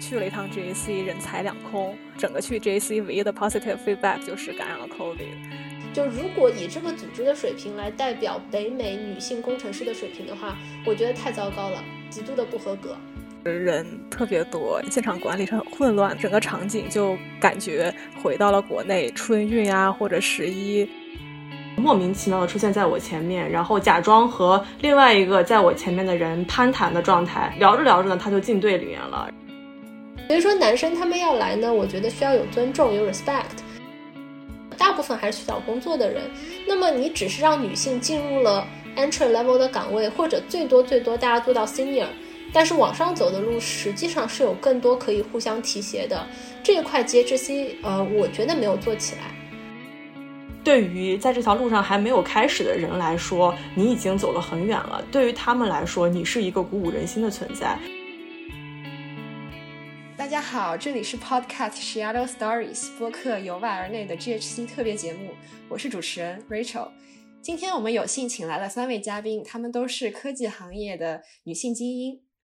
去了一趟 GAC，人财两空。整个去 GAC 唯一的 positive feedback 就是感染了 COVID。就如果以这个组织的水平来代表北美女性工程师的水平的话，我觉得太糟糕了，极度的不合格。人特别多，现场管理很混乱，整个场景就感觉回到了国内春运啊或者十一，莫名其妙的出现在我前面，然后假装和另外一个在我前面的人攀谈的状态，聊着聊着呢，他就进队里面了。所以说男生他们要来呢，我觉得需要有尊重，有 respect。大部分还是去找工作的人，那么你只是让女性进入了 entry level 的岗位，或者最多最多大家做到 senior，但是往上走的路实际上是有更多可以互相提携的这一块 G H C，呃，我觉得没有做起来。对于在这条路上还没有开始的人来说，你已经走了很远了；对于他们来说，你是一个鼓舞人心的存在。大家好，这里是 Podcast Shadow Stories 播客由外而内的 GHC 特别节目，我是主持人 Rachel。今天我们有幸请来了三位嘉宾，他们都是科技行业的女性精英。